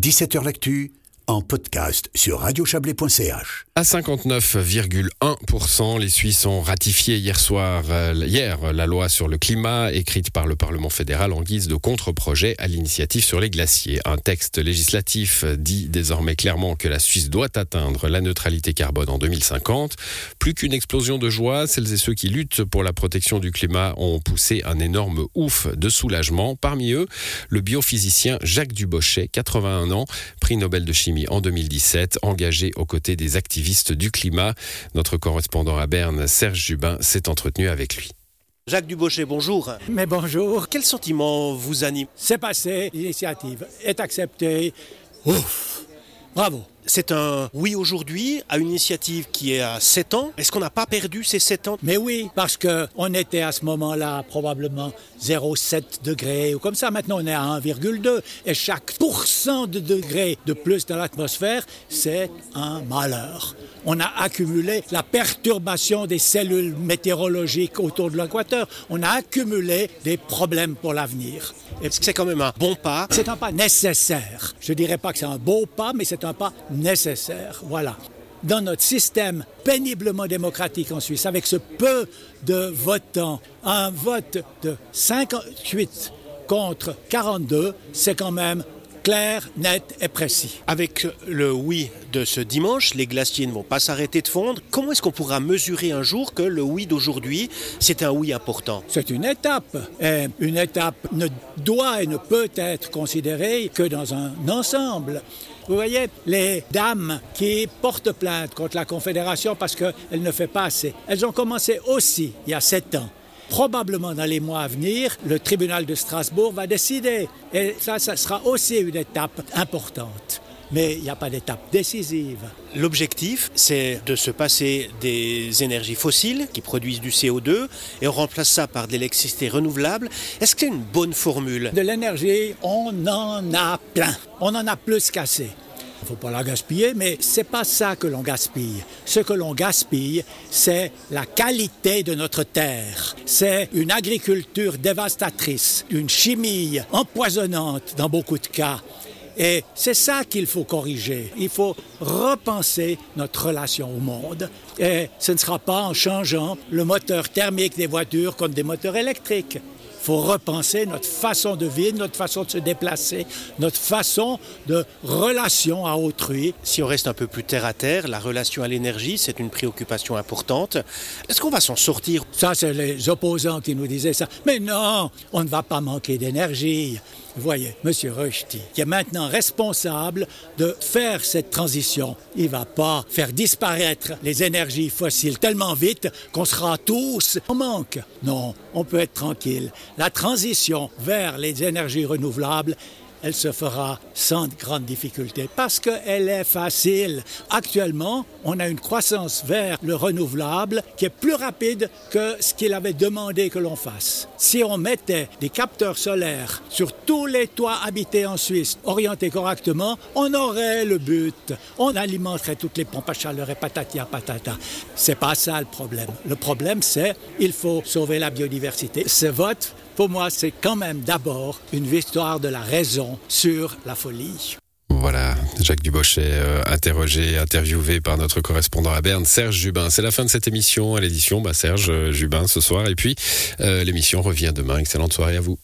17h L'actu en podcast sur radiochablais.ch. À 59,1%, les Suisses ont ratifié hier soir, euh, hier, la loi sur le climat écrite par le Parlement fédéral en guise de contre-projet à l'initiative sur les glaciers. Un texte législatif dit désormais clairement que la Suisse doit atteindre la neutralité carbone en 2050. Plus qu'une explosion de joie, celles et ceux qui luttent pour la protection du climat ont poussé un énorme ouf de soulagement. Parmi eux, le biophysicien Jacques Dubochet, 81 ans, prix Nobel de chimie en 2017, engagé aux côtés des activistes du climat. Notre correspondant à Berne, Serge Jubin, s'est entretenu avec lui. Jacques Dubochet, bonjour. Mais bonjour. Quel sentiment vous anime? C'est passé, l'initiative est acceptée. Ouf Bravo c'est un oui aujourd'hui à une initiative qui est à 7 ans. Est-ce qu'on n'a pas perdu ces 7 ans? Mais oui, parce qu'on était à ce moment-là probablement 0,7 degrés ou comme ça. Maintenant, on est à 1,2 et chaque pourcent de degrés de plus dans l'atmosphère, c'est un malheur. On a accumulé la perturbation des cellules météorologiques autour de l'équateur. On a accumulé des problèmes pour l'avenir. Est-ce que c'est quand même un bon pas? C'est un pas nécessaire. Je dirais pas que c'est un beau pas, mais c'est un pas nécessaire. Voilà. Dans notre système péniblement démocratique en Suisse, avec ce peu de votants, un vote de 58 contre 42, c'est quand même clair, net et précis. Avec le oui de ce dimanche, les glaciers ne vont pas s'arrêter de fondre. Comment est-ce qu'on pourra mesurer un jour que le oui d'aujourd'hui, c'est un oui important? C'est une étape. Et une étape ne doit et ne peut être considérée que dans un ensemble. Vous voyez, les dames qui portent plainte contre la Confédération parce qu'elle ne fait pas assez, elles ont commencé aussi il y a sept ans. Probablement dans les mois à venir, le tribunal de Strasbourg va décider. Et ça, ça sera aussi une étape importante. Mais il n'y a pas d'étape décisive. L'objectif, c'est de se passer des énergies fossiles qui produisent du CO2 et on remplace ça par de l'électricité renouvelable. Est-ce que c'est une bonne formule? De l'énergie, on en a plein. On en a plus qu'assez. Il ne faut pas la gaspiller, mais c'est pas ça que l'on gaspille. Ce que l'on gaspille, c'est la qualité de notre terre. C'est une agriculture dévastatrice, une chimie empoisonnante dans beaucoup de cas. Et c'est ça qu'il faut corriger. Il faut repenser notre relation au monde. Et ce ne sera pas en changeant le moteur thermique des voitures contre des moteurs électriques. Il faut repenser notre façon de vivre, notre façon de se déplacer, notre façon de relation à autrui. Si on reste un peu plus terre à terre, la relation à l'énergie, c'est une préoccupation importante. Est-ce qu'on va s'en sortir? Ça, c'est les opposants qui nous disaient ça. Mais non, on ne va pas manquer d'énergie. Vous voyez, M. Rushdie, qui est maintenant responsable de faire cette transition, il ne va pas faire disparaître les énergies fossiles tellement vite qu'on sera tous en manque. Non, on peut être tranquille. La transition vers les énergies renouvelables elle se fera sans grande difficulté parce qu'elle est facile. Actuellement, on a une croissance vers le renouvelable qui est plus rapide que ce qu'il avait demandé que l'on fasse. Si on mettait des capteurs solaires sur tous les toits habités en Suisse, orientés correctement, on aurait le but. On alimenterait toutes les pompes à chaleur et patati à patata. C'est pas ça le problème. Le problème, c'est il faut sauver la biodiversité. Ce vote pour moi, c'est quand même d'abord une victoire de la raison sur la folie. Voilà, Jacques Dubochet, euh, interrogé, interviewé par notre correspondant à Berne, Serge Jubin. C'est la fin de cette émission. À l'édition, bah, Serge euh, Jubin ce soir. Et puis, euh, l'émission revient demain. Excellente soirée à vous.